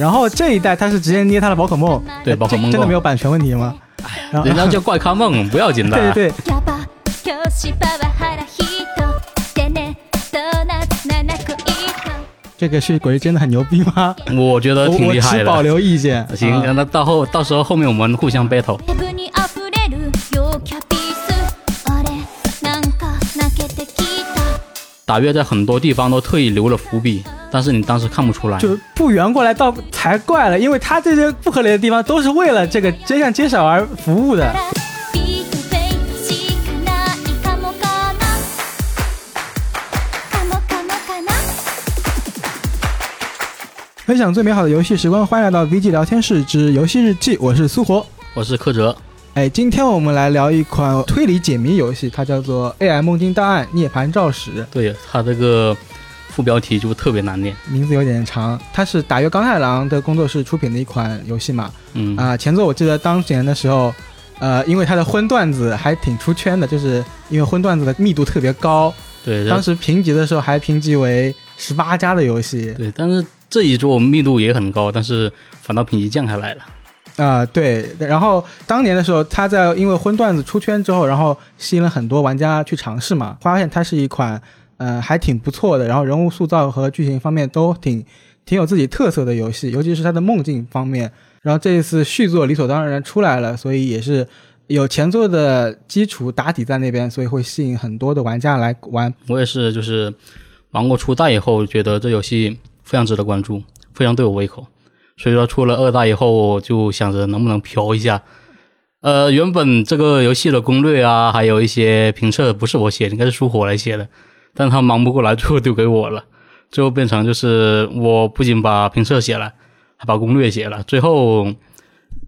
然后这一代他是直接捏他的宝可梦。对宝可梦真的没有版权问题吗？哎呀人家叫怪咖梦 不要紧的。对对对。这个是鬼真的很牛逼吗？我觉得挺厉害的。保留意见。行那到后到时候后面我们互相 battle 打月在很多地方都特意留了伏笔。但是你当时看不出来。就不圆过来倒才怪了，因为他这些不合理的地方都是为了这个真相揭晓而服务的。ビートフェイスしかないかもかなかもかもかな分享最美好的游戏时光，欢迎来到 VG 聊天室之游戏日记，我是苏活。我是柯哲，哎，今天我们来聊一款推理解谜游戏，它叫做《AI 梦境档案：涅槃肇始》，对他这个 副标题就特别难念。名字有点长。它是打月刚太郎的工作室出品的一款游戏嘛。嗯啊、前作我记得当年的时候，呃，因为它的荤段子还挺出圈的，就是因为荤段子的密度特别高，对，当时评级的时候还评级为十八加的游戏。对，但是这一作密度也很高，但是反倒评级降下来了。啊、对，然后当年的时候，他在因为荤段子出圈之后，然后吸引了很多玩家去尝试嘛，发现它是一款呃还挺不错的，然后人物塑造和剧情方面都挺挺有自己特色的游戏，尤其是它的梦境方面。然后这一次续作理所当然出来了，所以也是有前作的基础打底在那边，所以会吸引很多的玩家来玩。我也是，就是玩过初代以后，觉得这游戏非常值得关注，非常对我胃口。所以说出了二代以后，就想着能不能嫖一下。呃，原本这个游戏的攻略啊，还有一些评测不是我写的，应该是书火来写的，但他忙不过来，最后丢给我了。最后变成就是我不仅把评测写了，还把攻略写了。最后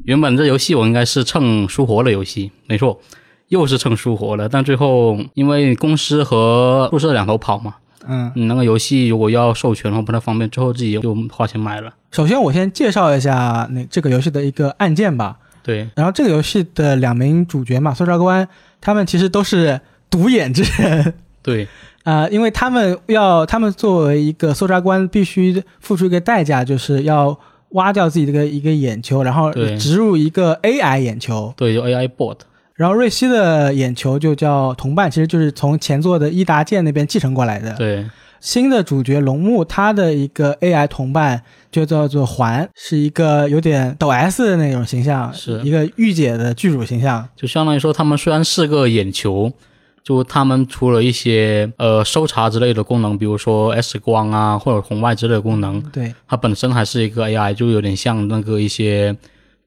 原本这游戏我应该是蹭书活的游戏，没错，又是蹭书活的。但最后因为公司和宿舍两头跑嘛，嗯，你那个游戏如果要授权的话不太方便，最后自己就花钱买了。首先我先介绍一下那这个游戏的一个案件吧。对，然后这个游戏的两名主角嘛，搜查官，他们其实都是独眼之人。对，啊，因为他们要，他们作为一个搜查官，必须付出一个代价，就是要挖掉自己这个一个眼球，然后植入一个 AI 眼球。对，就 AI bot，然后瑞希的眼球就叫同伴，其实就是从前作的伊达健那边继承过来的。对，新的主角龙木，他的一个 AI 同伴就叫做环，是一个有点抖 S 的那种形象，是一个御姐的剧组形象。就相当于说他们虽然是个眼球，就他们除了一些呃搜查之类的功能，比如说 S 光啊或者红外之类的功能，对，它本身还是一个 AI，就有点像那个一些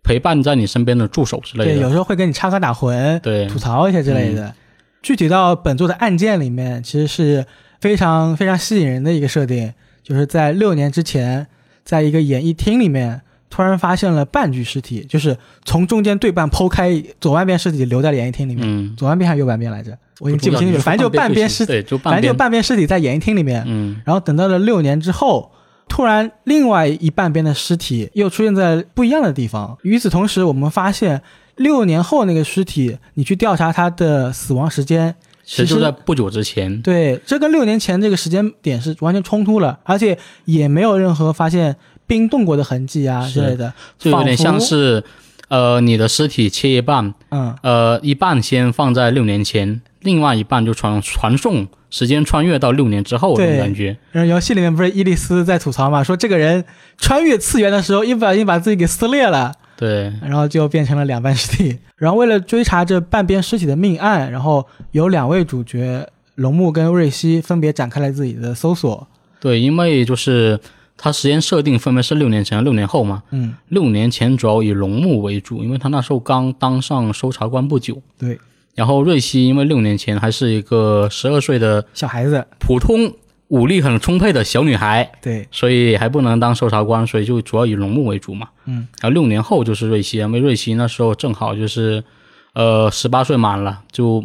陪伴在你身边的助手之类的对，有。时候会跟你插科打诨，对吐槽一些之类的。具体到本作的案件里面，其实是非常非常吸引人的一个设定，就是在六年之前，在一个演艺厅里面，突然发现了半具尸体，就是从中间对半剖开，左半边尸体留在演艺厅里面，嗯，左半边还是右半边来着？我已经记不清楚了，反正就半边尸，体对，就反正就半边，尸体在演艺厅里面。嗯，然后等到了六年之后，突然另外一半边的尸体又出现在不一样的地方。与此同时，我们发现六年后那个尸体，你去调查他的死亡时间，其实其实就在不久之前。对，这跟六年前这个时间点是完全冲突了，而且也没有任何发现冰冻过的痕迹啊之类的，就有点像是，呃，你的尸体切一半，嗯，呃，一半先放在六年前，另外一半就传传送时间穿越到六年之后的感觉。然后游戏里面不是伊丽丝在吐槽嘛，说这个人穿越次元的时候一不小心把自己给撕裂了。对，然后就变成了两半尸体。然后为了追查这半边尸体的命案，然后有两位主角龙木跟瑞希分别展开了自己的搜索。对，因为就是它时间设定分别是六年前、六年后嘛。嗯，六年前主要以龙木为主，因为他那时候刚当上搜查官不久。对，然后瑞希因为六年前还是一个十二岁的小孩子，普通武力很充沛的小女孩，对，所以还不能当搜查官，所以就主要以龙木为主嘛。嗯，然后六年后就是瑞希，因为瑞希那时候正好就是呃十八岁满了，就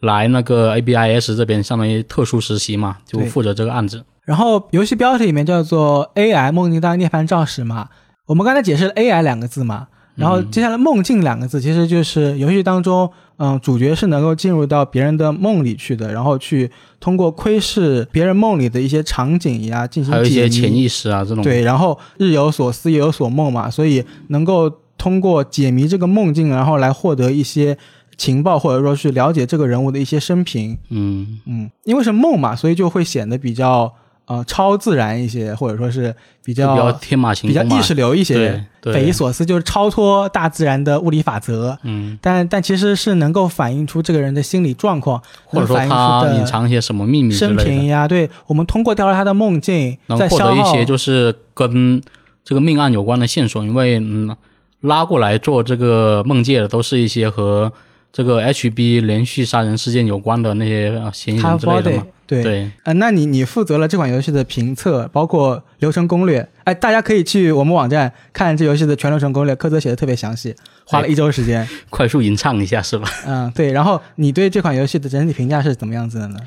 来那个 ABIS 这边相当于特殊实习嘛，就负责这个案子。然后游戏标题里面叫做 AI 梦境当涅槃肇始嘛。我们刚才解释了 AI 两个字嘛，然后接下来“梦境”两个字，其实就是游戏当中，嗯，主角是能够进入到别人的梦里去的，然后去通过窥视别人梦里的一些场景呀，进行还有一些潜意识啊这种。对，然后日有所思，夜有所梦嘛，所以能够通过解谜这个梦境，然后来获得一些情报，或者说去了解这个人物的一些生平。嗯，嗯，因为是梦嘛，所以就会显得比较呃超自然一些，或者说是比较比较天马行空。比较意识流一些对，匪夷所思，就是超脱大自然的物理法则。嗯，但但其实是能够反映出这个人的心理状况，或者说他出隐藏一些什么秘密之生平呀。对，我们通过调查他的梦境，能获得一些就是跟这个命案有关的线索。因为嗯，拉过来做这个梦界的都是一些和这个 HB 连续杀人事件有关的那些呃嫌疑人之类的。对。对，呃，那你你负责了这款游戏的评测，包括流程攻略。哎，大家可以去我们网站看这游戏的全流程攻略，科泽写的特别详细，花了一周时间。快速吟唱一下是吧？嗯，对。然后你对这款游戏的整体评价是怎么样子的呢？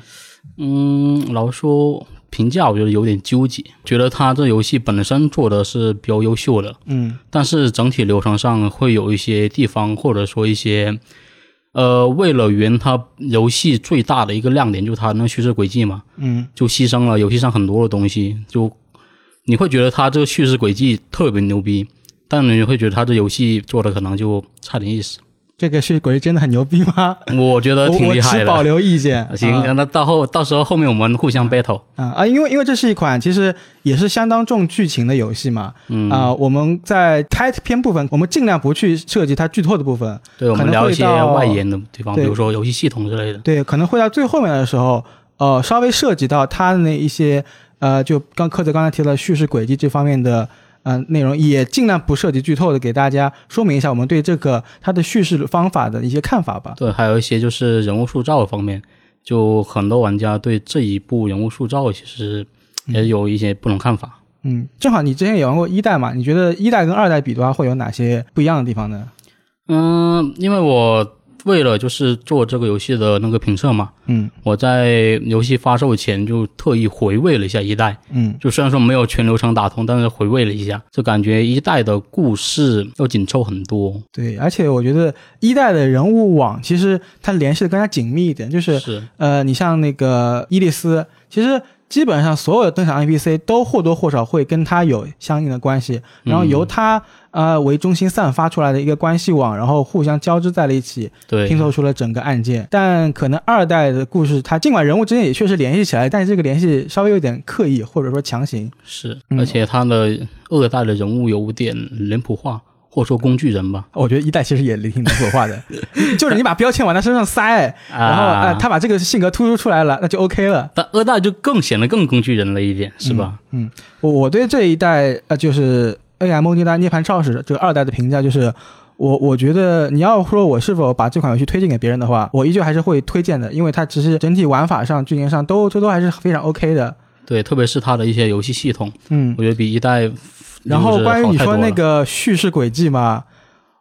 嗯，老实说评价我觉得有点纠结，觉得它这游戏本身做的是比较优秀的，嗯但是整体流程上会有一些地方，或者说一些，呃，为了圆它游戏最大的一个亮点，就是它那叙事轨迹嘛，嗯就牺牲了游戏上很多的东西，就你会觉得它这个叙事轨迹特别牛逼，但你会觉得它这游戏做的可能就差点意思。这个是鬼真的很牛逼吗？我觉得挺厉害持保。留意见。行，啊那到后到时候后面我们互相 battle。啊啊，因为因为这是一款其实也是相当重剧情的游戏嘛。嗯啊，我们在开篇部分，我们尽量不去涉及它剧透的部分。对，我们聊一些外延的地方，比如说游戏系统之类的。对，可能会到最后面的时候，呃，稍微涉及到它的那一些，呃，就刚科泽刚才提到的叙事轨迹这方面的。呃，内容也尽量不涉及剧透的，给大家说明一下我们对这个它的叙事方法的一些看法吧。对，还有一些就是人物塑造方面，就很多玩家对这一部人物塑造其实也有一些不同看法。嗯，正好你之前也玩过一代嘛，你觉得一代跟二代比的话，会有哪些不一样的地方呢？嗯，因为我为了就是做这个游戏的那个评测嘛，嗯我在游戏发售前就特意回味了一下一代。嗯就虽然说没有全流程打通，但是回味了一下，就感觉一代的故事要紧凑很多。对，而且我觉得一代的人物网其实它联系的更加紧密一点，就是是，呃，你像那个伊利斯，其实基本上所有的登场 NPC 都或多或少会跟他有相应的关系，然后由他、呃为中心散发出来的一个关系网，然后互相交织在了一起，对，拼凑出了整个案件。但可能二代的故事，它尽管人物之间也确实联系起来，但是这个联系稍微有点刻意，或者说强行。是，嗯而且他的二代的人物有点脸谱化，或者说工具人吧。我觉得一代其实也挺脸谱化的，就是你把标签往他身上塞，然后啊呃他把这个性格突出出来了，那就 OK 了。但二代就更显得更工具人了一点，是吧？嗯我我对这一代呃，就是 A M 梦境大涅槃赵氏这个二代的评价就是，我我觉得你要说我是否把这款游戏推荐给别人的话，我依旧还是会推荐的，因为它其实整体玩法上、剧情上都这都还是非常 OK 的。对，特别是它的一些游戏系统，嗯我，觉得比一代。然后关于你说那个，叙事轨迹嘛，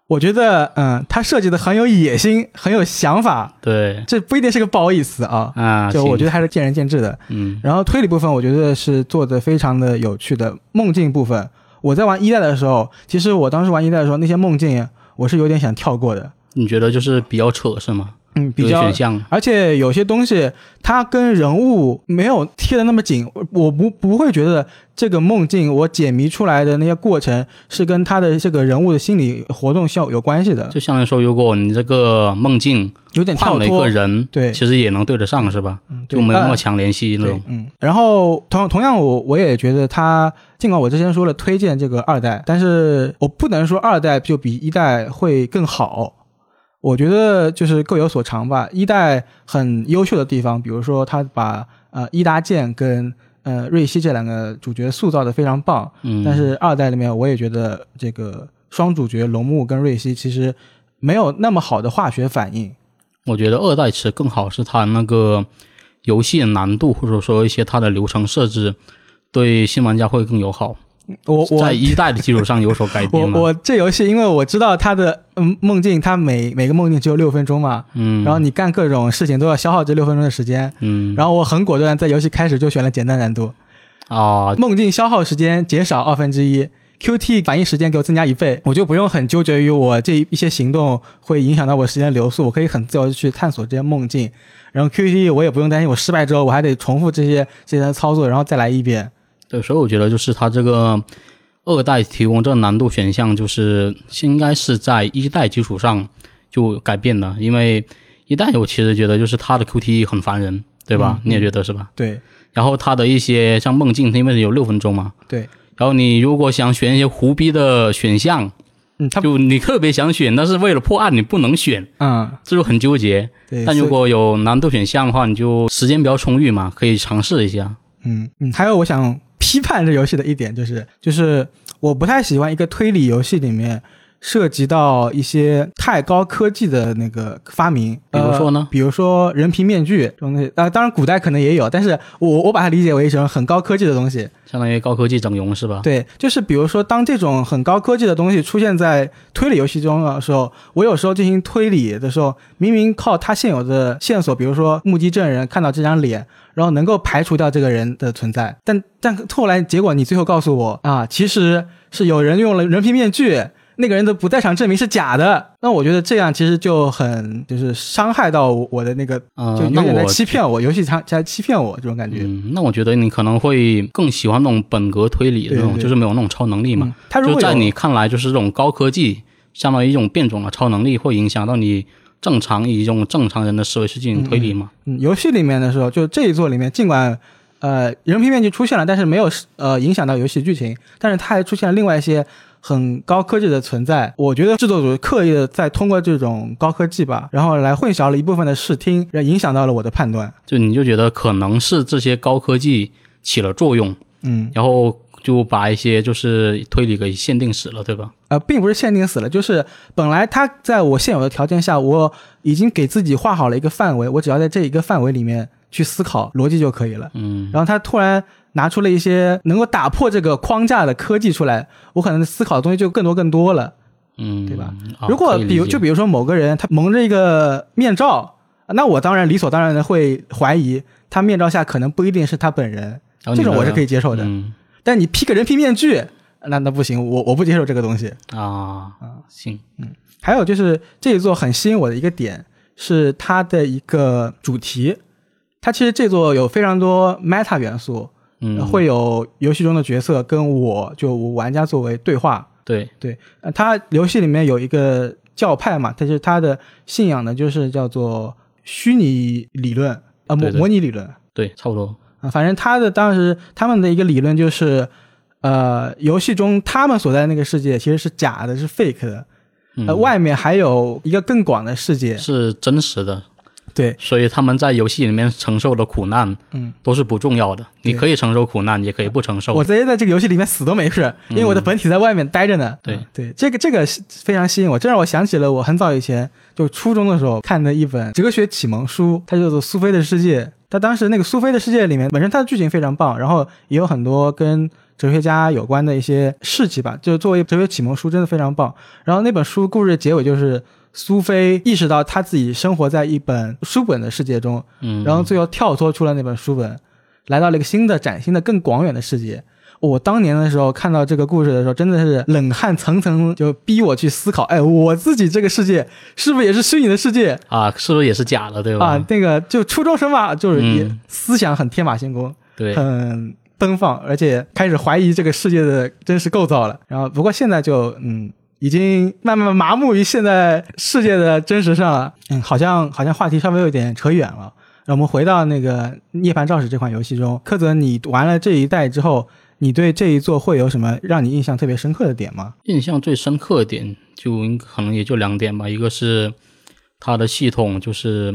我觉得嗯，它设计的很有野心，很有想法，对这不一定是个不好意思啊。啊，就我觉，得还是见仁见智的。嗯，然后推理部分，我觉得是做的非常的有趣的。梦境部分，我在玩一代的时候，其实我当时玩一代的时候，那些梦境我是有点想跳过的。你觉得就是比较扯是吗？嗯，比较选项，而且有些东西它跟人物没有贴的那么紧，我我不不会觉得这个梦境我解谜出来的那些过程是跟他的这个人物的心理活动效有关系的，就相当于说，如果你这个梦境有点跳换了一脱个。人，对其实也能对得上，是吧？嗯就没有那么呃强联系那种。，嗯，然后同同样我我也觉得他，尽管我之前说了推荐这个二代，但是我不能说二代就比一代会更好。我觉得就是各有所长吧。一代很优秀的地方，比如说他把呃伊达健跟呃瑞希这两个主角塑造的非常棒，嗯，但是二代里面我也觉得这个双主角龙木跟瑞希其实没有那么好的化学反应。我觉得二代其实更好是它那个游戏的难度，或者说一些它的流程设置，对新玩家会更友好。我我在一代的基础上有所改 我编嘛。我这游戏，因为我知道它的嗯梦境，它每每个梦境只有六分钟嘛，嗯，然后你干各种事情都要消耗这六分钟的时间，嗯，然后我很果断，在游戏开始就选了简单难度，啊，梦境消耗时间减少二分之一，QT 反应时间给我增加一倍，我就不用很纠结于我这一些行动会影响到我时间流速，我可以很自由的去探索这些梦境。然后 QT 我也不用担心我失败之后我还得重复这些这些操作，然后再来一遍。对，所以我觉得就是它这个二代提供这个难度选项，就是应该是在一代基础上就改变的，因为一代我其实觉得就是它的 QTE 很烦人，对吧？你也觉得是吧？对然后它的一些像梦境，它因为有六分钟嘛，对，然后你如果想选一些胡逼的选项，嗯，它就你特别想选，但是为了破案你不能选，嗯这就很纠结。对，但如果有难度选项的话，你就时间比较充裕嘛，可以尝试一下。嗯嗯，还有我想批判这游戏的一点就是，就是我不太喜欢一个推理游戏里面涉及到一些太高科技的那个发明，比如说呢呃比如说人皮面具这种东西，呃，当然古代可能也有，但是我我把它理解为一种很高科技的东西。相当于高科技整容是吧？对，就是比如说，当这种很高科技的东西出现在推理游戏中的时候，我有时候进行推理的时候，明明靠它现有的线索，比如说目击证人看到这张脸，然后能够排除掉这个人的存在，但但后来结果你最后告诉我啊，其实是有人用了人皮面具。那个人的不在场证明是假的，那我觉得这样其实就很就是伤害到我我的那个，呃就有点在欺骗我，游戏在在欺骗我这种感觉。嗯，那我觉得你可能会更喜欢那种本格推理的那种，就是没有那种超能力嘛。嗯，他如果就在你看来，就是这种高科技，相当于一种变种的超能力，会影响到你正常以一种正常人的思维去进行推理嘛？嗯，游戏里面的时候，就这一座里面，尽管呃人皮面具出现了，但是没有呃影响到游戏剧情，但是它还出现了另外一些很高科技的存在。我觉得制作组刻意的在通过这种高科技吧，然后来混淆了一部分的视听，让影响到了我的判断。就你就觉得可能是这些高科技起了作用，嗯，然后就把一些就是推理给限定死了，对吧？呃，并不是限定死了，就是本来它在我现有的条件下，我已经给自己画好了一个范围，我只要在这一个范围里面去思考逻辑就可以了。嗯，然后他突然拿出了一些能够打破这个框架的科技出来，我可能思考的东西就更多更多了。嗯，对吧啊如果比如就比如说某个人他蒙着一个面罩，那我当然理所当然的会怀疑他面罩下可能不一定是他本人，这种我是可以接受的。嗯但你披个人皮面具，那那不行，我我不接受这个东西。啊行，嗯还有就是这一座很吸引我的一个点是它的一个主题，它其实这座有非常多 meta 元素，嗯，会有游戏中的角色跟我就我玩家作为对话。对，对，呃，它游戏里面有一个教派嘛，它就是它的信仰呢，就是叫做虚拟理论啊、模模拟理论。对，差不多，啊、反正他的当时他们的一个理论就是，呃，游戏中他们所在那个世界其实是假的，是 fake 的，嗯。呃，外面还有一个更广的世界。是真实的，对，所以他们在游戏里面承受的苦难，嗯，都是不重要的。你可以承受苦难，也可以不承受。我直接在这个游戏里面死都没事，因为我的本体在外面待着呢。对嗯对，这个这个非常吸引我，这让我想起了我很早以前就初中的时候看的一本哲学启蒙书，它叫做《苏菲的世界》。它当时那个《苏菲的世界》里面，本身它的剧情非常棒，然后也有很多跟哲学家有关的一些事迹吧，就作为哲学启蒙书真的非常棒。然后那本书故事的结尾就是苏菲意识到她自己生活在一本书本的世界中，嗯，然后最后跳脱出了那本书本，来到了一个新的、崭新的、更广远的世界。我当年的时候看到这个故事的时候，真的是冷汗层层，就逼我去思考：哎，我自己这个世界是不是也是虚拟的世界啊，是不是也是假的，对吧？啊？那个就初中生嘛，就是也嗯思想很天马行空，对，很奔放，而且开始怀疑这个世界的真实构造了。然后，不过现在就嗯，已经慢慢麻木于现在世界的真实上了。嗯，好像好像话题稍微有点扯远了。让我们回到那个《涅槃肇始》这款游戏中，柯泽，你玩了这一代之后，你对这一座会有什么让你印象特别深刻的点吗？印象最深刻的点就应可能也就两点吧，一个是它的系统，就是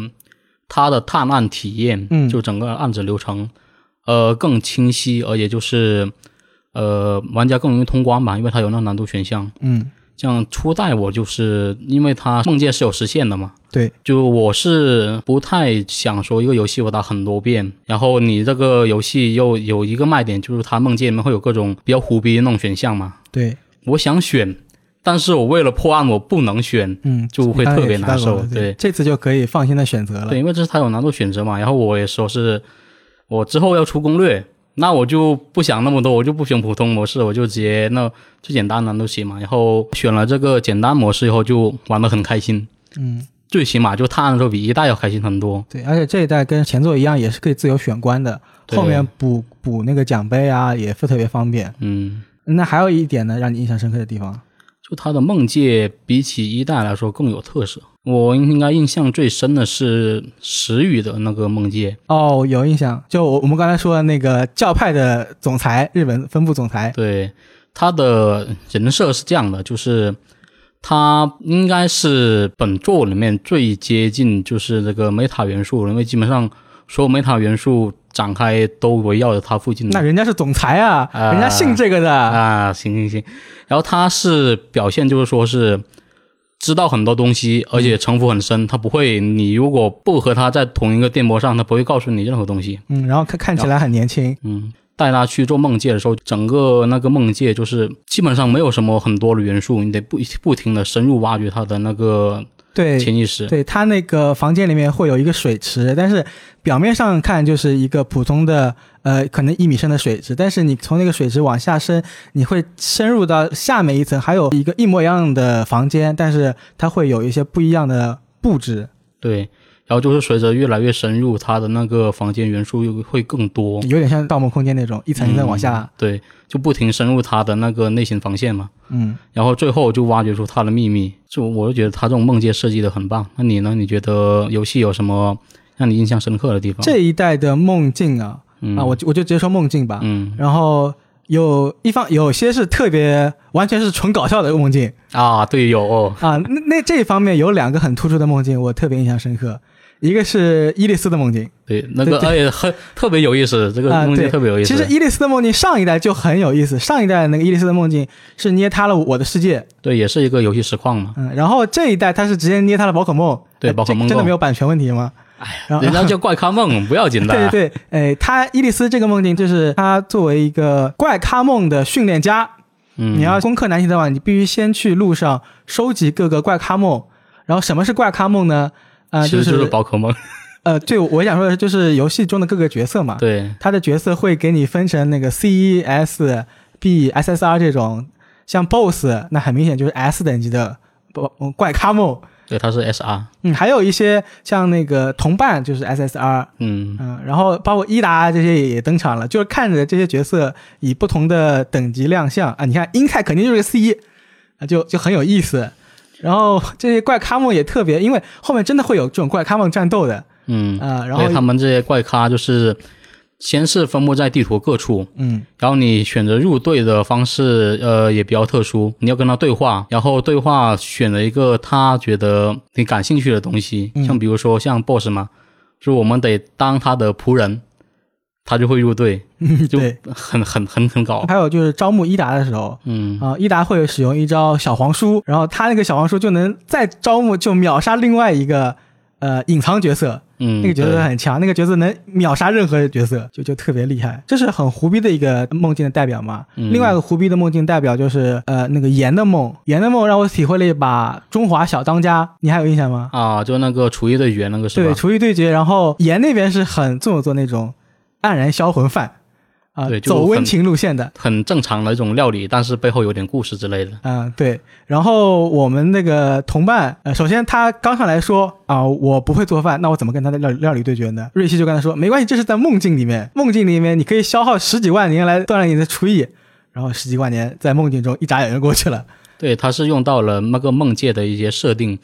它的探案体验，嗯就整个案子流程，呃，更清晰，而且就是呃，玩家更容易通关吧，因为它有那个难度选项。嗯，像初代我就是因为它梦界是有实现的嘛，对，就我是不太想说一个游戏我打很多遍，然后你这个游戏又有一个卖点，就是它梦界里面会有各种比较胡逼的那种选项嘛，对，我想选，但是我为了破案我不能选，嗯，就会特别难受对。这次就可以放心的选择了。对，因为这是它有难度选择嘛，然后我也说是我之后要出攻略，那我就不想那么多，我就不选普通模式，我就直接那最简单的都行嘛。然后选了这个简单模式以后，就玩的很开心，嗯，最起码就探案的时候比一代要开心很多。对，而且这一代跟前作一样，也是可以自由选关的，后面补补那个奖杯啊，也是特别方便。嗯，那还有一点呢，让你印象深刻的地方，就它的梦界比起一代来说更有特色。我应该印象最深的是石宇的那个梦界，哦，有印象，就我我们刚才说的那个教派的总裁，日本分部总裁，对，他的人设是这样的，就是他应该是本作里面最接近就是这个 meta 元素，因为基本上所有 meta 元素展开都围绕着他附近的。那人家是总裁啊，啊人家信这个的，啊，行行行，然后他是表现就是说是知道很多东西，而且城府很深，他不会，你如果不和他在同一个电波上，他不会告诉你任何东西。嗯，然后看看起来很年轻，嗯，带他去做梦界的时候，整个那个梦界就是基本上没有什么很多的元素，你得不不停的深入挖掘他的那个对，潜意识。对他那个房间里面会有一个水池，但是表面上看就是一个普通的呃可能一米深的水池，但是你从那个水池往下深，你会深入到下面一层，还有一个一模一样的房间，但是它会有一些不一样的布置，对，然后就是随着越来越深入，他的那个房间元素又会更多。有点像《盗梦空间》那种一层一层往下，对，就不停深入他的那个内心防线嘛。嗯。然后最后就挖掘出他的秘密，就我就觉得他这种梦界设计的很棒。那你呢？你觉得游戏有什么让你印象深刻的地方？这一代的梦境啊，嗯啊，我就我就直接说梦境吧。嗯然后有一方有些是特别完全是纯搞笑的梦境啊，对，有哦，啊，那那这一方面有两个很突出的梦境，我特别印象深刻。一个是伊利斯的梦境对，那个对而且很特别有意思，这个啊，梦境对，特别有意思。其实伊利斯的梦境上一代就很有意思，上一代那个伊利斯的梦境是捏塌了我的世界，对，也是一个游戏实况嘛。嗯，然后这一代它是直接捏塌了宝可梦，呃对宝可梦真的没有版权问题吗？然后人家叫怪咖梦，不要紧的。对对对，诶，他伊利斯这个梦境就是他作为一个怪咖梦的训练家，嗯，你要攻克难题的话，你必须先去路上收集各个怪咖梦。然后什么是怪咖梦呢？呃，其实就是宝可梦。呃，对，我想说的是就是游戏中的各个角色嘛。对，他的角色会给你分成那个 C、S、B、SSR 这种，像 BOSS 那很明显就是 S 等级的不怪咖梦。对，它是 SR。嗯，还有一些像那个同伴就是 SSR，嗯，嗯，然后包括伊达这些也也登场了，就是看着这些角色以不同的等级亮相啊，你看英泰肯定就是个 C，啊，就就很有意思。然后这些怪咖梦也特别，因为后面真的会有这种怪咖梦战斗的，嗯，啊、然后他们这些怪咖就是先是分布在地图各处，嗯然后你选择入队的方式，呃，也比较特殊，你要跟他对话，然后对话选了一个他觉得你感兴趣的东西，嗯像比如说像 BOSS 嘛，就是我们得当他的仆人，他就会入队，就。很很很很搞，还有就是招募伊达的时候，嗯，啊、伊达会使用一招小黄书，然后他那个小黄书就能再招募，就秒杀另外一个呃隐藏角色，嗯，那个角色很强，那个角色能秒杀任何角色，就就特别厉害。这是很胡逼的一个梦境的代表嘛。嗯另外一个胡逼的梦境代表就是呃那个盐的梦，盐的梦让我体会了一把中华小当家，你还有印象吗？啊，就那个厨艺对决那个是对，厨艺对决，然后盐那边是很做作那种黯然销魂饭啊、对走温情路线的。很正常的一种料理，但是背后有点故事之类的。嗯，对。然后我们那个同伴，呃，首先他刚上来说啊、我不会做饭，那我怎么跟他的料料理对决呢？瑞希就跟他说，没关系，这是在梦境里面，梦境里面你可以消耗十几万年来锻炼你的厨艺，然后十几万年在梦境中一眨眼就过去了。对，他是用到了那个梦界的一些设定，因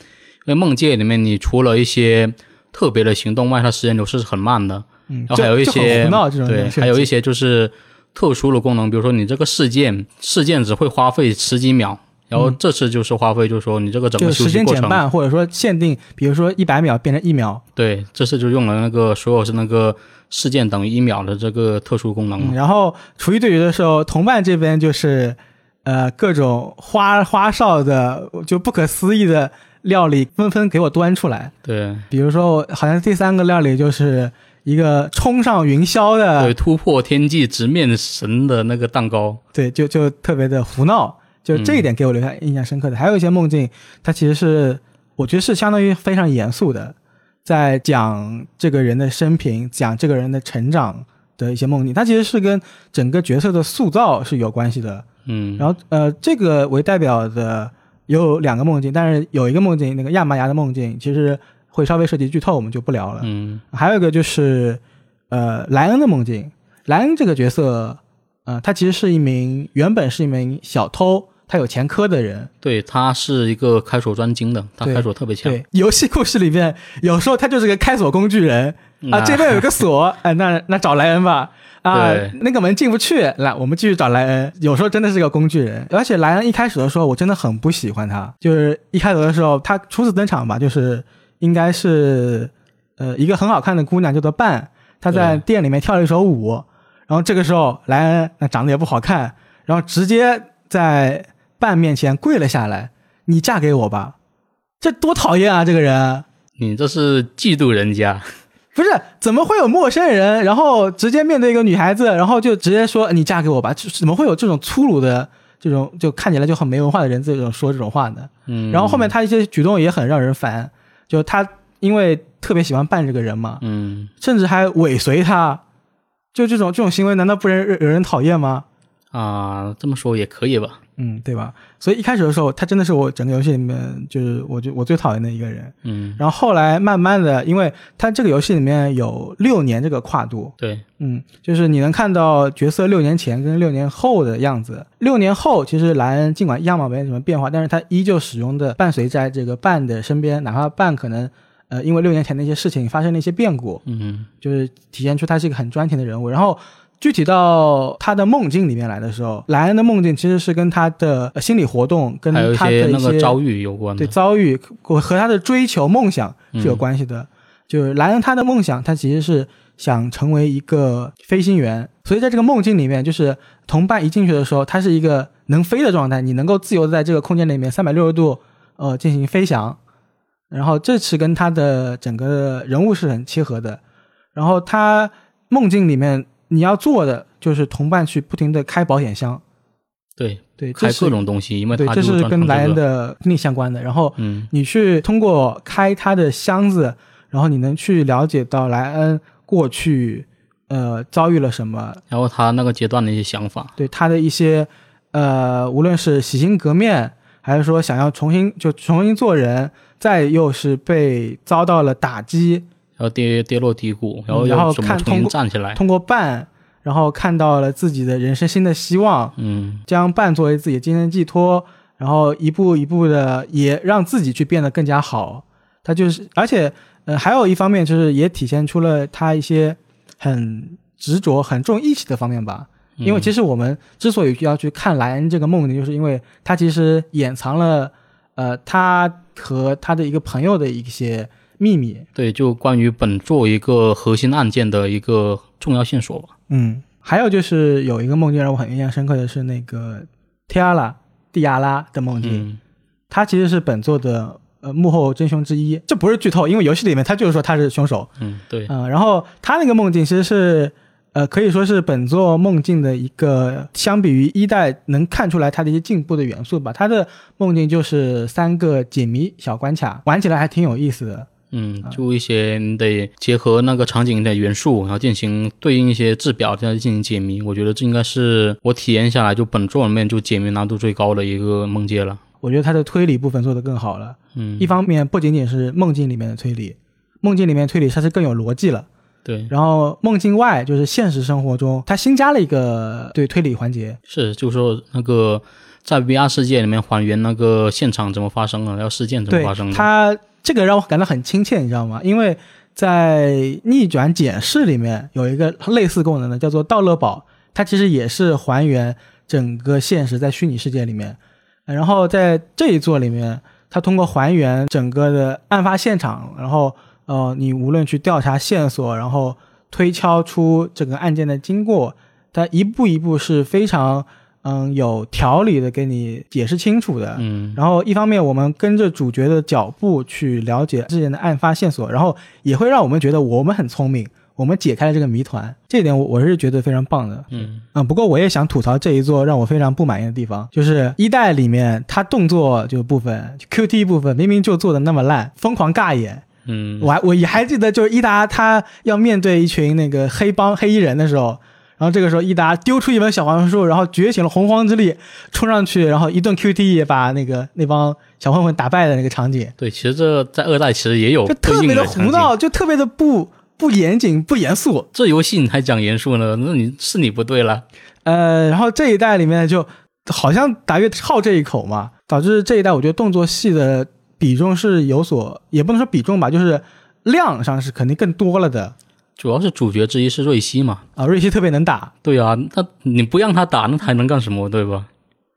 为梦界里面你除了一些特别的行动外，它时间流逝是很慢的。嗯，然后还有一些对，还有一些就是特殊的功能，比如说你这个事件事件只会花费十几秒，然后这次就是花费，就是说你这个整个就时休息过程，间减半，或者说限定，比如说一百秒变成一秒。对，这次就用了那个所有是那个事件等于一秒的这个特殊功能。嗯，然后厨艺对决的时候，同伴这边就是呃各种花花哨的就不可思议的料理纷纷给我端出来。对比如说，好像第三个料理就是一个冲上云霄的，对，突破天际直面神的那个蛋糕，对，就就特别的胡闹，就这一点给我留下印象深刻的。还有一些梦境，它其实是我觉得是相当于非常严肃的，在讲这个人的生平，讲这个人的成长的一些梦境，它其实是跟整个角色的塑造是有关系的。嗯，然后呃，这个为代表的有两个梦境，但是有一个梦境，那个亚麻牙的梦境，其实会稍微涉及剧透，我们就不聊了。嗯还有一个就是呃莱恩的梦境，莱恩这个角色，呃，他其实是一名原本是一名小偷，他有前科的人。对，他是一个开锁专精的，他对开锁特别强。对，游戏故事里面有时候他就是个开锁工具人啊，这边有个锁，哎，那那找莱恩吧。啊，那个门进不去，来，我们继续找莱恩。有时候真的是个工具人，而且莱恩一开始的时候，我真的很不喜欢他。就是一开头的时候，他初次登场吧，就是应该是呃一个很好看的姑娘叫做半，她在店里面跳了一首舞，然后这个时候莱恩那长得也不好看，然后直接在半面前跪了下来，你嫁给我吧。这多讨厌啊！这个人你这是嫉妒人家。不是怎么会有陌生人，然后直接面对一个女孩子，然后就直接说你嫁给我吧？怎么会有这种粗鲁的这种就看起来就很没文化的人这种说这种话呢？嗯，然后后面他一些举动也很让人烦，就他因为特别喜欢扮这个人嘛，嗯甚至还尾随他，就这种这种行为难道不人惹人讨厌吗？啊，这么说也可以吧。嗯，对吧？所以一开始的时候，他真的是我整个游戏里面就是我就我最讨厌的一个人。嗯，然后后来慢慢的，因为他这个游戏里面有六年这个跨度，对，嗯，就是你能看到角色六年前跟六年后的样子。六年后，其实莱恩尽管样貌没什么变化，但是他依旧使用的伴随在这个伴的身边，哪怕伴可能呃因为六年前的一些事情发生了一些变故，嗯就是体现出他是一个很专情的人物。然后具体到他的梦境里面来的时候，莱恩的梦境其实是跟他的呃心理活动跟他的一些那个些遭遇有关对。遭遇和和他的追求梦想是有关系的。就是莱恩他的梦想，他其实是想成为一个飞行员，所以在这个梦境里面，就是同伴一进去的时候，他是一个能飞的状态，你能够自由的在这个空间里面三百六十度呃进行飞翔，然后这是跟他的整个人物是很契合的。然后他梦境里面你要做的就是同伴去不停的开保险箱，对，对，开各种东西，因为对，这是跟莱恩。的经历相关的。然后嗯你去通过开他的箱子，然后你能去了解到莱恩过去呃遭遇了什么，然后他那个阶段的一些想法。对他的一些呃，无论是洗心革面，还是说想要重新就重新做人，再又是被遭到了打击，然后跌跌落低谷，然后嗯然后看通过站起来。通过伴，然后看到了自己的人生新的希望，嗯将伴作为自己的精神寄托，然后一步一步的也让自己去变得更加好。他就是，而且呃，还有一方面就是也体现出了他一些很执着、很重义气的方面吧。因为其实我们之所以要去看莱恩这个梦境，就是因为他其实掩藏了呃他和他的一个朋友的一些秘密。对，就关于本作一个核心案件的一个重要线索吧。嗯，还有就是有一个梦境让我很印象深刻的是那个提亚拉蒂亚拉的梦境。嗯他其实是本作的呃幕后真凶之一，这不是剧透，因为游戏里面他就是说他是凶手，嗯，对，嗯、然后他那个梦境其实是呃可以说是本作梦境的一个相比于一代能看出来他的一些进步的元素吧。他的梦境就是三个解谜小关卡，玩起来还挺有意思的。嗯，就一些你得结合那个场景的元素，然后进行对应一些字表，这样进行解谜。我觉得这应该是我体验下来就本作里面就解谜难度最高的一个梦界了。我觉得它的推理部分做得更好了。嗯一，方面不仅仅是梦境里面的推理，梦境里面推理它是更有逻辑了。对，然后梦境外就是现实生活中，它新加了一个对推理环节。是，就是说那个在 VR 世界里面还原那个现场怎么发生的，然后事件怎么发生的。它这个让我感到很亲切，你知道吗？因为在逆转检视里面有一个类似功能的，叫做道乐宝，它其实也是还原整个现实在虚拟世界里面。然后在这一座里面，它通过还原整个的案发现场，然后呃，你无论去调查线索，然后推敲出整个案件的经过，它一步一步是非常嗯有条理的给你解释清楚的。嗯，然后一方面我们跟着主角的脚步去了解之前的案发线索，然后也会让我们觉得我们很聪明，我们解开了这个谜团，这一点我我是觉得非常棒的。嗯嗯，不过我也想吐槽这一座让我非常不满意的地方，就是一代里面他动作就部分 QT 部分明明就做的那么烂，疯狂尬演，嗯，我还我也还记得，就是伊达他要面对一群那个黑帮黑衣人的时候，然后这个时候伊达丢出一本小黄书，然后觉醒了洪荒之力，冲上去，然后一顿 QTE 把那个那帮小混混打败的那个场景，对，其实这在二代其实也有就特别的胡闹，就特别的不不严谨、不严肃。这游戏你还讲严肃呢？那你是你不对了。呃，然后这一代里面就好像达越好这一口嘛，导致这一代我觉得动作戏的比重是有所，也不能说比重吧，就是量上是肯定更多了的主要是主角之一是瑞希嘛。啊。瑞希特别能打，对啊，他你不让他打，那他还能干什么？对吧？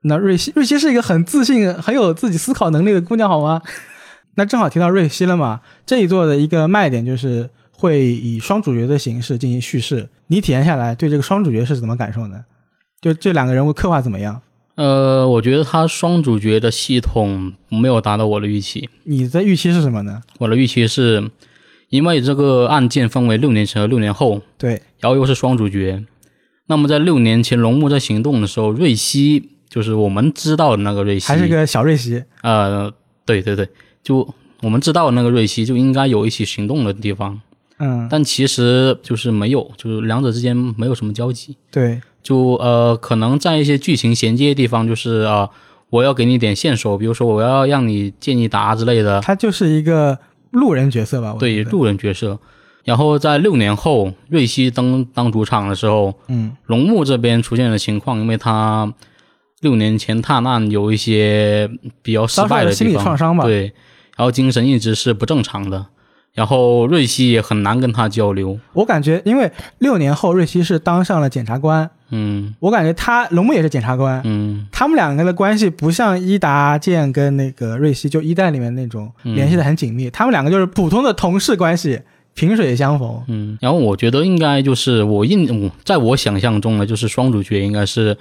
那瑞希，瑞希是一个很自信、很有自己思考能力的姑娘，好吗？那正好提到瑞希了嘛，这一座的一个卖点就是会以双主角的形式进行叙事。你体验下来，对这个双主角是怎么感受呢？就这两个人物刻画怎么样？呃，我觉得他双主角的系统没有达到我的预期。你的预期是什么呢？我的预期是，因为这个案件分为六年前和六年后，对，然后又是双主角。那么在六年前，龙木在行动的时候，瑞希就是我们知道的那个瑞希，还是个小瑞希。呃，对对对，就我们知道的那个瑞希就应该有一起行动的地方，嗯，但其实就是没有，就是两者之间没有什么交集。对，就呃，可能在一些剧情衔接的地方，就是啊、呃我要给你点线索，比如说我要让你建议答之类的，他就是一个路人角色吧？对路人角色。然后在六年后，瑞希登当主场的时候，嗯，龙木这边出现的情况，因为他六年前探案有一些比较失败的心理创伤吧？，对，然后精神一直是不正常的，然后瑞希也很难跟他交流，我感觉，因为六年后瑞希是当上了检察官，嗯。我感觉他龙木也是检察官，嗯。他们两个的关系不像伊达健跟那个瑞希就一代里面那种嗯。联系的很紧密，他们两个就是普通的同事关系，萍水相逢。嗯，然后我觉得应该就是我印我在我想象中呢，就是双主角应该是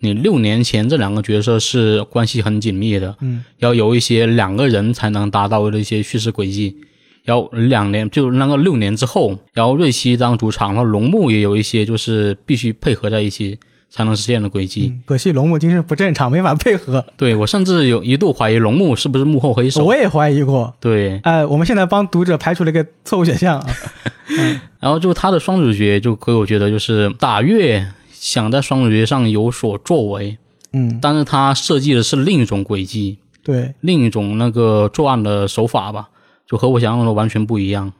你六年前这两个角色是关系很紧密的，嗯，要有一些两个人才能达到的一些叙事轨迹。然后两年就那个六年之后，然后瑞希当主场，然后龙木也有一些就是必须配合在一起才能实现的轨迹。嗯可惜龙木精神不正常，没法配合。对我甚至有一度怀疑龙木是不是幕后黑手。我也怀疑过。对，呃，我们现在帮读者排除了一个错误选项啊。然后就他的双主角就给我觉得就是打月想在双主角上有所作为，嗯，但是他设计的是另一种轨迹，对，另一种那个作案的手法吧，就和我想象中的完全不一样。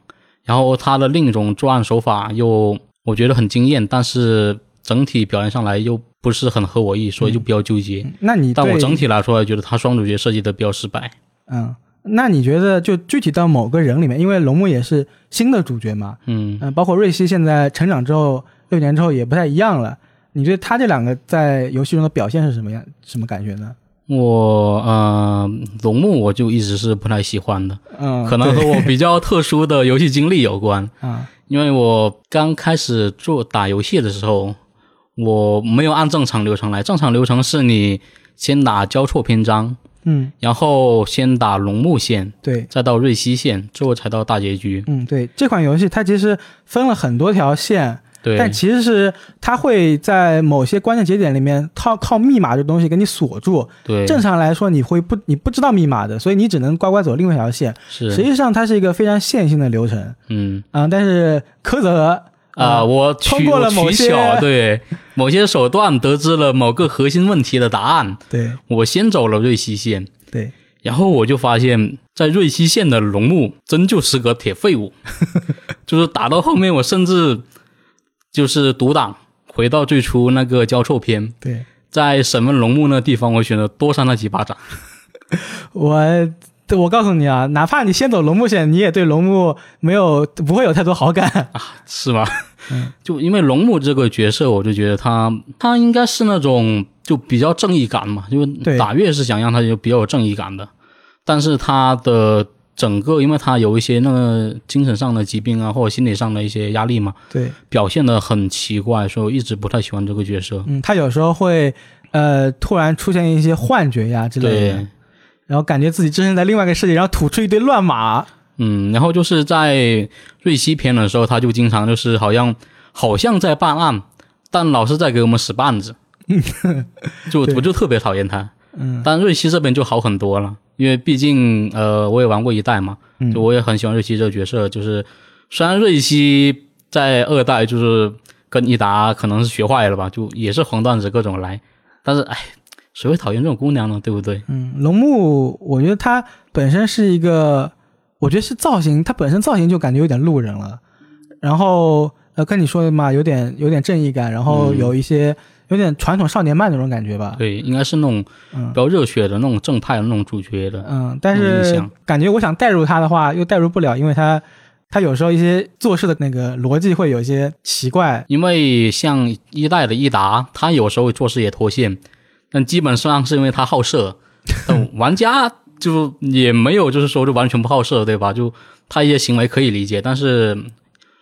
然后他的另一种作案手法又我觉得很惊艳，但是整体表现上来又不是很合我意，所以就比较纠结。那你但我整体来说，还觉得他双主角设计的比较失败。嗯，那你觉得就具体到某个人里面，因为龙木也是新的主角嘛，嗯，嗯、包括瑞希现在成长之后，六年之后也不太一样了。你觉得他这两个在游戏中的表现是什么样？什么感觉呢？我呃，龙木我就一直是不太喜欢的，嗯，可能和我比较特殊的游戏经历有关。啊，因为我刚开始做打游戏的时候，我没有按正常流程来。正常流程是你先打交错篇章，嗯，然后先打龙木线，对，再到瑞希线，最后才到大结局。嗯，对，这款游戏它其实分了很多条线，对，但其实是它会在某些关键节点里面靠靠密码这东西给你锁住。对，正常来说，你会不你不知道密码的，所以你只能乖乖走另外一条线。是。实，际上，它是一个非常线性的流程。嗯。嗯，但是柯泽啊、我取通过了某些巧，对。某些手段得知了某个核心问题的答案。对。我先走了瑞希线，对，然后我就发现，在瑞希线的龙木真就是个铁废物，就是打到后面，我甚至就是独挡，回到最初那个交错篇，对在审问龙木那地方，我选择多扇他几巴掌。我我告诉你啊，哪怕你先走龙木线，你也对龙木没有不会有太多好感 啊。是吗？嗯 就因为龙木这个角色，我就觉得他他应该是那种就比较正义感嘛，就对打月是想让他就比较有正义感的，但是他的整个，因为他有一些那个精神上的疾病啊，或者心理上的一些压力嘛，对，表现的很奇怪，所以我一直不太喜欢这个角色。嗯，他有时候会呃突然出现一些幻觉呀之类的对，，然后感觉自己置身在另外一个世界，然后吐出一堆乱码。嗯，然后就是在瑞希篇的时候，他就经常就是好像好像在办案，但老是在给我们使绊子，就我就特别讨厌他。嗯但瑞希这边就好很多了，因为毕竟呃我也玩过一代嘛，嗯就我也很喜欢瑞希这个角色。就是虽然瑞希在二代就是跟伊达可能是学坏了吧，就也是黄段子各种来，但是哎，谁会讨厌这种姑娘呢？对不对？嗯，龙木，我觉得他本身是一个，我觉得是造型，他本身造型就感觉有点路人了。然后呃，跟你说的嘛，有点有点正义感，然后嗯有一些、有点传统少年漫那种感觉吧。对，应该是那种嗯比较热血的那种正派的那种主角的。嗯，但是感觉我想带入他的话，又带入不了，因为他他有时候一些做事的那个逻辑会有一些奇怪。因为像一代的益达，他有时候做事也脱线，但基本上是因为他好色，但 玩家就也没有就是说就完全不好色，对吧？就他一些行为可以理解，但是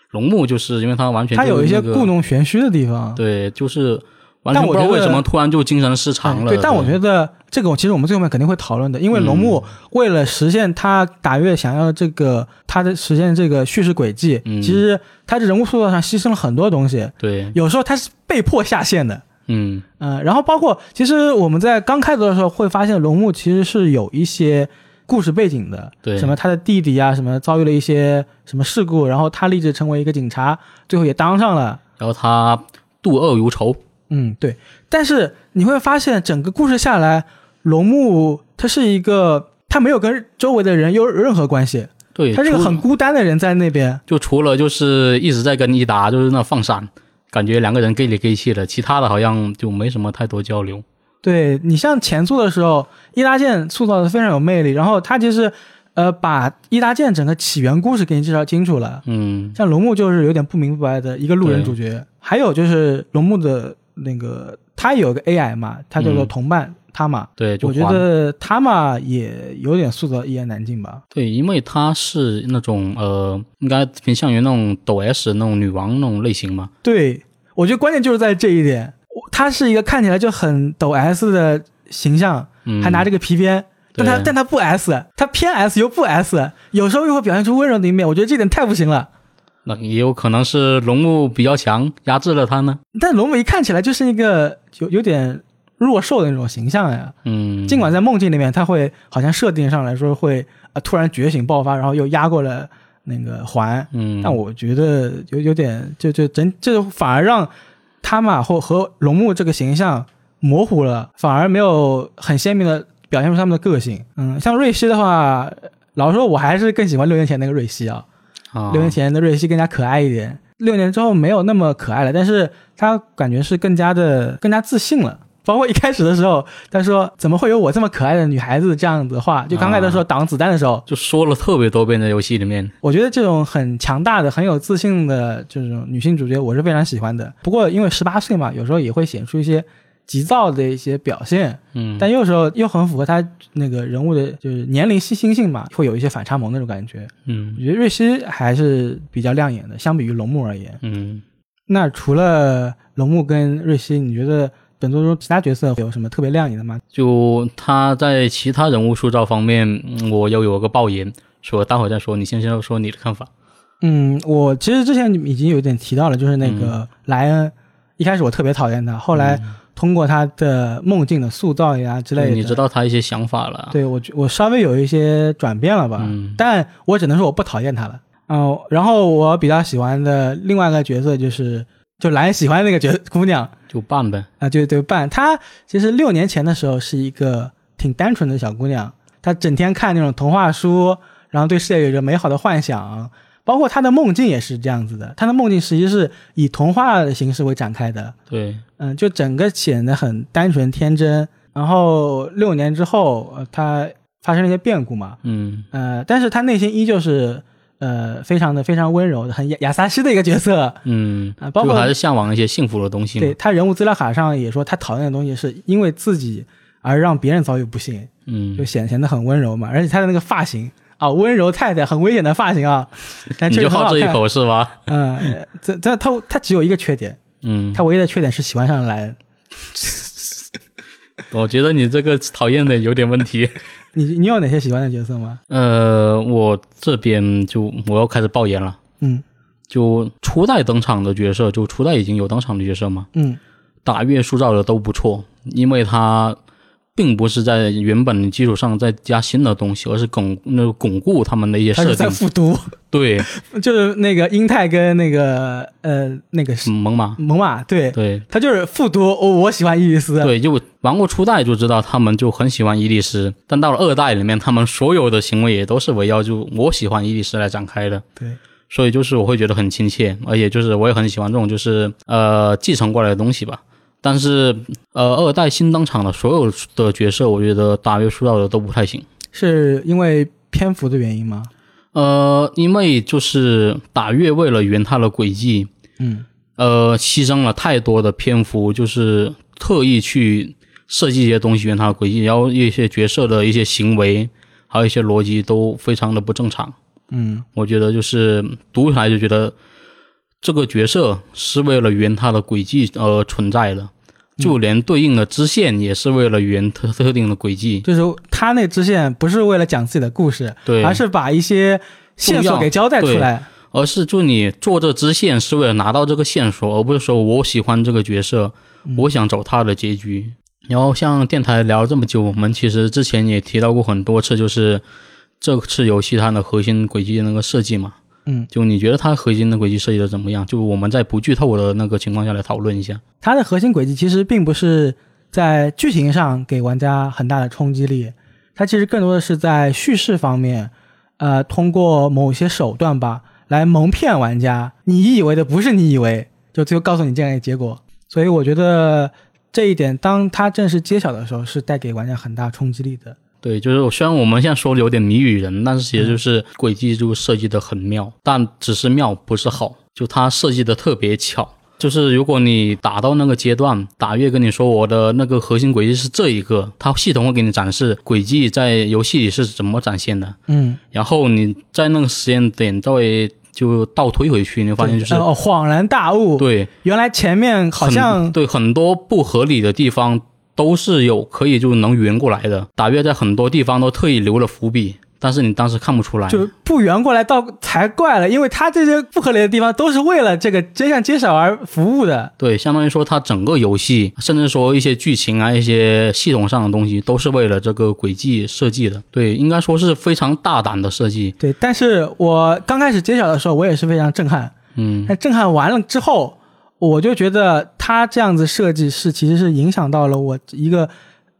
龙木就是因为他完全他有一些故弄玄虚的地方。对，就是完但我觉得全不知道为什么突然就精神失常了。哎对，但我觉得这个其实我们最后面肯定会讨论的，因为龙木为了实现他打月想要这个他的实现这个叙事轨迹，嗯其实他在人物塑造上牺牲了很多东西，对，有时候他是被迫下线的。嗯嗯、然后包括其实我们在刚开头的时候会发现龙木其实是有一些故事背景的，对什么他的弟弟啊，什么遭遇了一些什么事故，然后他立志成为一个警察，最后也当上了。然后他妒恶如仇，嗯，对。但是你会发现，整个故事下来，龙木他是一个，他没有跟周围的人有任何关系，对，他是个很孤单的人在那边。就除了就是一直在跟伊达就是那放闪，感觉两个人 gay 里 gay 气的，其他的好像就没什么太多交流。对你像前作的时候，伊达健塑造的非常有魅力，然后他其实呃把伊达健整个起源故事给你介绍清楚了。嗯，像龙木就是有点不明不白的一个路人主角，还有就是龙木的那个他有个 AI 嘛，他叫做嗯同伴。他嘛，对，我觉得他嘛也有点塑造一言难尽吧。对，因为他是那种呃，应该偏向于那种抖 S 那种女王那种类型嘛。对，我觉得关键就是在这一点，他是一个看起来就很抖 S 的形象，嗯，还拿着个皮鞭，但他但他不 S，他偏 S 又不 S，有时候又会表现出温柔的一面，我觉得这点太不行了。那也有可能是龙木比较强，压制了他呢。但龙木一看起来就是一个有有点弱瘦的那种形象呀，嗯，尽管在梦境里面他会好像设定上来说会呃突然觉醒爆发，然后又压过了那个环，嗯，但我觉得有有点就就整就反而让他嘛或和龙木这个形象模糊了，反而没有很鲜明的表现出他们的个性。嗯，像瑞希的话，老实说我还是更喜欢六年前那个瑞希啊，啊六年前的瑞希更加可爱一点，六年之后没有那么可爱了，但是他感觉是更加的更加自信了。包括一开始的时候，他说怎么会有我这么可爱的女孩子这样子的话，就刚开始的时候挡子弹的时候，就说了特别多遍在游戏里面。我觉得这种很强大的、很有自信的这种女性主角，我是非常喜欢的。不过因为十八岁嘛，有时候也会显出一些急躁的一些表现，嗯，但有时候又很符合他那个人物的，就是年龄新兴性嘛，会有一些反差萌那种感觉。嗯我觉得瑞希还是比较亮眼的，相比于龙木而言。嗯，那除了龙木跟瑞希，你觉得本作中其他角色有什么特别亮眼的吗？就他在其他人物塑造方面，嗯我又有个爆言，说待会儿再说，你先先说你的看法。嗯，我其实之前已经有点提到了，就是那个莱恩，一开始我特别讨厌他，后来通过他的梦境的塑造呀之类的，你知道他一些想法了。对我我稍微有一些转变了吧，嗯。但我只能说我不讨厌他了。嗯、然后我比较喜欢的另外一个角色就是就蓝喜欢那个角姑娘。就办呗。啊，就对伴，她其实六年前的时候是一个挺单纯的小姑娘，她整天看那种童话书，然后对世界有着美好的幻想，包括他的梦境也是这样子的，他的梦境实际是以童话的形式为展开的，对，嗯，就整个显得很单纯天真。然后六年之后，呃，她发生了一些变故嘛，嗯呃，但是他内心依旧是呃非常的非常温柔的，很亚亚萨西的一个角色。嗯，啊包括还是向往一些幸福的东西。对他人物资料卡上也说，他讨厌的东西是因为自己而让别人遭遇不幸，嗯就，显显得很温柔嘛。而且他的那个发型啊，温柔太太，很危险的发型啊，但你。就好这一口是吗？嗯，呃这这他他只有一个缺点，嗯，他唯一的缺点是喜欢上了莱恩。我觉得你这个讨厌的有点问题。你你有哪些喜欢的角色吗？呃，我这边就我要开始爆言了。嗯就初代登场的角色，就初代已经有登场的角色嘛，嗯打月塑造的都不错，因为他并不是在原本的基础上再加新的东西，而是巩那个巩固他们的一些设定。复读，对，就是那个英泰跟那个呃那个是猛犸，猛犸，对，对他就是复读。我我喜欢伊利斯，对，就玩过初代就知道他们就很喜欢伊利斯，但到了二代里面，他们所有的行为也都是围绕就我喜欢伊利斯来展开的。对，所以就是我会觉得很亲切，而且就是我也很喜欢这种就是呃继承过来的东西吧。但是呃，二代新登场的所有的角色，我觉得打约塑造的都不太行。是因为篇幅的原因吗？呃，因为就是打月为了圆他的轨迹，嗯，呃，牺牲了太多的篇幅，就是特意去设计一些东西圆他的轨迹，然后一些角色的一些行为，还有一些逻辑都非常的不正常。嗯，我觉得就是读起来就觉得这个角色是为了圆他的轨迹而存在的，就连对应的支线也是为了圆特特定的轨迹。就是他那支线不是为了讲自己的故事，对，而是把一些线索给交代出来。而是就你做这支线是为了拿到这个线索，而不是说我喜欢这个角色，我想走他的结局。然后像电台聊了这么久，我们其实之前也提到过很多次，就是这次游戏它的核心轨迹那个设计嘛。嗯，就你觉得它核心的轨迹设计的怎么样？就我们在不剧透的那个情况下来讨论一下。它的核心轨迹其实并不是在剧情上给玩家很大的冲击力，它其实更多的是在叙事方面，呃，通过某些手段吧，来蒙骗玩家，你以为的不是你以为，就最后告诉你这样一个结果。所以我觉得这一点，当它正式揭晓的时候，是带给玩家很大冲击力的。对，就是虽然我们现在说的有点谜语人，但是其实就是轨迹就设计的很妙，但只是妙不是好，就它设计的特别巧。就是如果你打到那个阶段，打月跟你说我的那个核心轨迹是这一个，它系统会给你展示轨迹在游戏里是怎么展现的，嗯，然后你在那个时间点再就倒推回去，你会发现就是哦，恍然大悟，，对，原来前面好像很对很多不合理的地方都是有可以就能圆过来的。打月在很多地方都特意留了伏笔，但是你当时看不出来。就不圆过来倒才怪了，因为他这些不合理的地方都是为了这个真相揭晓而服务的。对，相当于说它整个游戏，甚至说一些剧情啊、一些系统上的东西，都是为了这个轨迹设计的。对，应该说是非常大胆的设计。对，但是我刚开始揭晓的时候，我也是非常震撼。嗯，但震撼完了之后，我就觉得他这样子设计是其实是影响到了我一个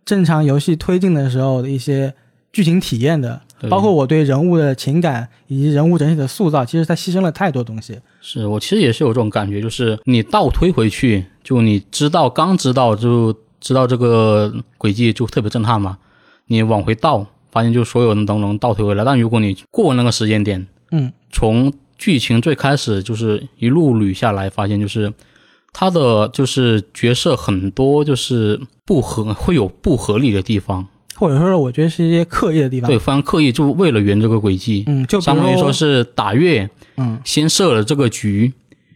正常游戏推进的时候的一些剧情体验的，对包括我对人物的情感以及人物整体的塑造，其实他牺牲了太多东西。是我其实也是有这种感觉，就是你倒推回去，就你知道刚知道就知道这个轨迹就特别震撼嘛，你往回倒，发现就所有人都能倒推回来。但如果你过那个时间点，嗯，从剧情最开始就是一路捋下来，发现就是他的就是角色很多就是不合会有不合理的地方，或者说是我觉得是一些刻意的地方。对，，非常刻意就为了圆这个轨迹，嗯，就相当于说是打月嗯先设了这个局，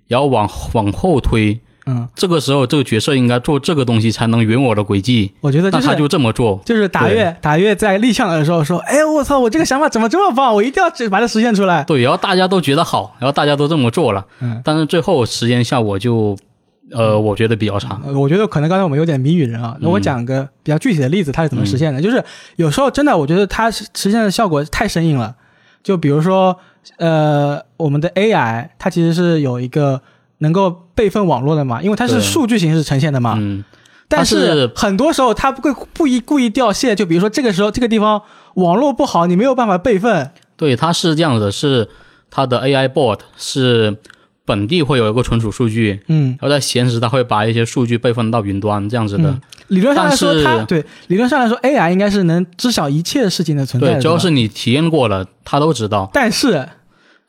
然后往往后推。嗯，这个时候，这个角色应该做这个东西才能圆我的轨迹，我觉得就是那他就这么做。就是打月打月在立项的时候说，哎，我操，我这个想法怎么这么棒，我一定要把它实现出来。对，然后大家都觉得好，然后大家都这么做了，嗯，但是最后实验效果就，呃，我觉得比较差。呃我觉得可能刚才我们有点谜语人啊，那我讲个比较具体的例子，它是怎么实现的？就是有时候真的，我觉得它实实现的效果太生硬了。就比如说，呃，我们的 AI 它其实是有一个能够备份网络的嘛，因为它是数据形式呈现的嘛。嗯，但是很多时候它不会故意故意掉线，就比如说这个时候这个地方网络不好，你没有办法备份。对，它是这样的，是它的 AI board 是本地会有一个存储数据，嗯，然后在闲时它会把一些数据备份到云端这样子的。嗯理论上来说，它对理论上来说，AI 应该是能知晓一切事情的存在的。对，只要是你体验过了，它都知道。但是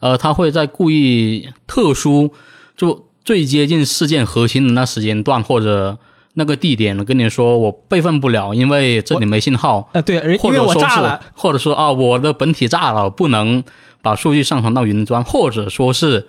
呃，他会在故意特殊，就最接近事件核心的那时间段或者那个地点，跟你说我备份不了，因为这里没信号，呃，对，或者说是炸了，，或者说啊，我的本体炸了，不能把数据上传到云端，或者说是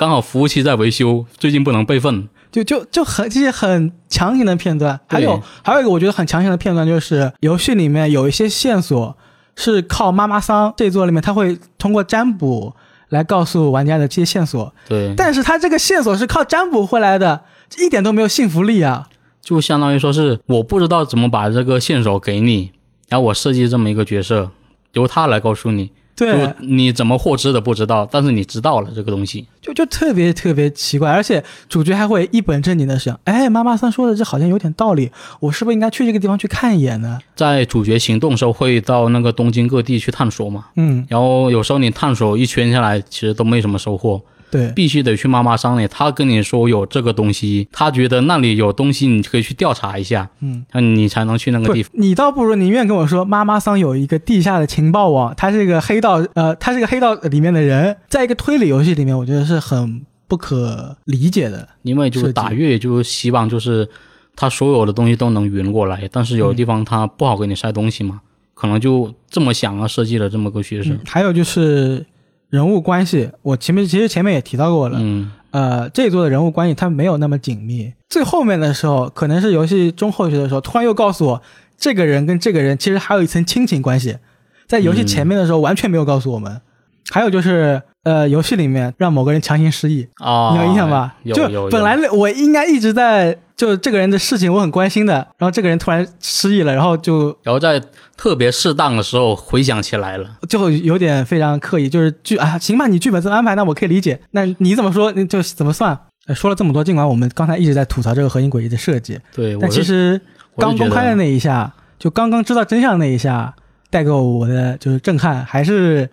刚好服务器在维修，最近不能备份。就就就很这些很强行的片段，还有还有一个我觉得很强行的片段，就是游戏里面有一些线索是靠妈妈桑这一座里面，他会通过占卜来告诉玩家的这些线索，对，但是他这个线索是靠占卜回来的，一点都没有信服力啊。就相当于说是我不知道怎么把这个线索给你，然后我设计这么一个角色，由他来告诉你，对就，你怎么获知的不知道，但是你知道了这个东西。就就特别特别奇怪，而且主角还会一本正经的想，哎，妈妈桑说的这好像有点道理，我是不是应该去这个地方去看一眼呢？在主角行动的时候，会到那个东京各地去探索嘛，嗯，然后有时候你探索一圈下来，其实都没什么收获，对，必须得去妈妈桑里，他跟你说有这个东西，他觉得那里有东西，你可以去调查一下，嗯，那你才能去那个地方。，你倒不如宁愿跟我说，妈妈桑有一个地下的情报网，他是一个黑道，呃，他是个黑道里面的人，在一个推理游戏里面，我觉得是很不可理解的。因为就是打越，就是希望就是他所有的东西都能匀过来，但是有的地方他不好给你塞东西嘛，可能就这么想啊，设计了这么个角色嗯。，还有就是人物关系，我前面其实前面也提到过了，嗯呃，这一座的人物关系它没有那么紧密。最后面的时候，可能是游戏中后期的时候，突然又告诉我，这个人跟这个人其实还有一层亲情关系，在游戏前面的时候完全没有告诉我们。还有就是，呃，游戏里面让某个人强行失忆，啊，你有印象吧？就本来我应该一直在就这个人的事情我很关心的，然后这个人突然失忆了，然后就然后在特别适当的时候回想起来了。就有点非常刻意，就是剧啊，行吧，你剧本这么安排，那我可以理解。那你怎么说，你就怎么算。呃说了这么多，尽管我们刚才一直在吐槽这个核心轨迹的设计，对，但其实刚公开的那一下，就刚刚知道真相那一下，带给我的就是震撼，还是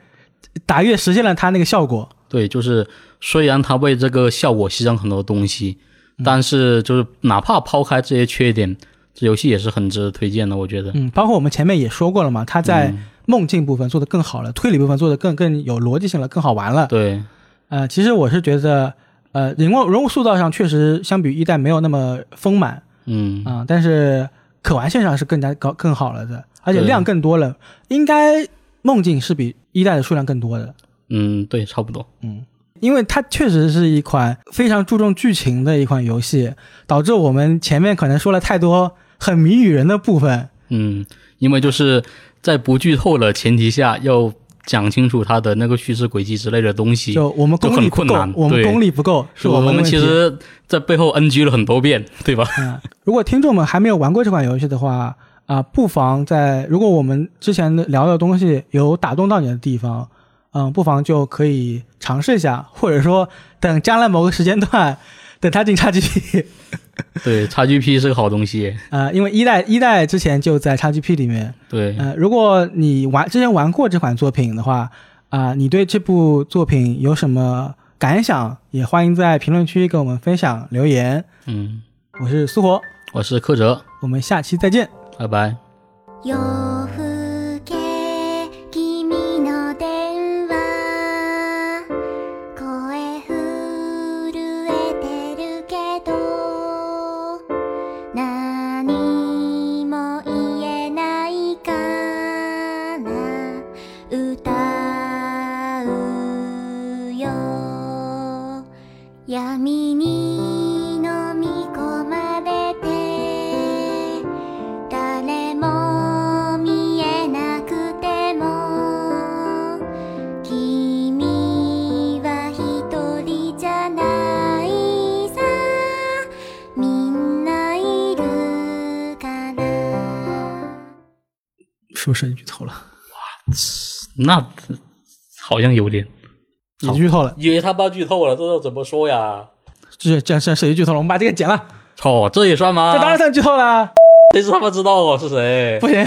打越实现了他那个效果。对，就是虽然他为这个效果牺牲很多东西，嗯但是就是哪怕抛开这些缺点，这游戏也是很值得推荐的。我觉得，嗯，包括我们前面也说过了嘛，他在嗯梦境部分做得更好了，推理部分做得更更有逻辑性了，更好玩了。对，呃，其实我是觉得，呃，人物人物塑造上确实相比一代没有那么丰满嗯，啊、但是可玩性上是更加高更好了的，而且量更多了，应该梦境是比一代的数量更多的。嗯，对，差不多。嗯，因为它确实是一款非常注重剧情的一款游戏，导致我们前面可能说了太多很谜语人的部分。嗯，因为就是在不剧透的前提下，要讲清楚它的那个叙事轨迹之类的东西。就我们就功力不够很困难，我们功力不够，是我们。其实，在背后 NG 了很多遍，对吧？嗯，如果听众们还没有玩过这款游戏的话，啊、不妨在如果我们之前的聊的东西有打动到你的地方，嗯，不妨就可以尝试一下，或者说等将来某个时间段，等它进 XGP，对，XGP 是个好东西。呃，因为一代一代之前就在 XGP 里面，对，呃，如果你玩之前玩过这款作品的话，啊、你对这部作品有什么感想，也欢迎在评论区跟我们分享留言。嗯，我是苏活，我是柯哲，我们下期再见。拜拜。那好像有点，已经剧透了，以为他爸剧透了，这要怎么说呀？这这这谁剧透了？我们把这个剪了，操，这也算吗？这当然算剧透了。谁知他妈知道我是谁？不行，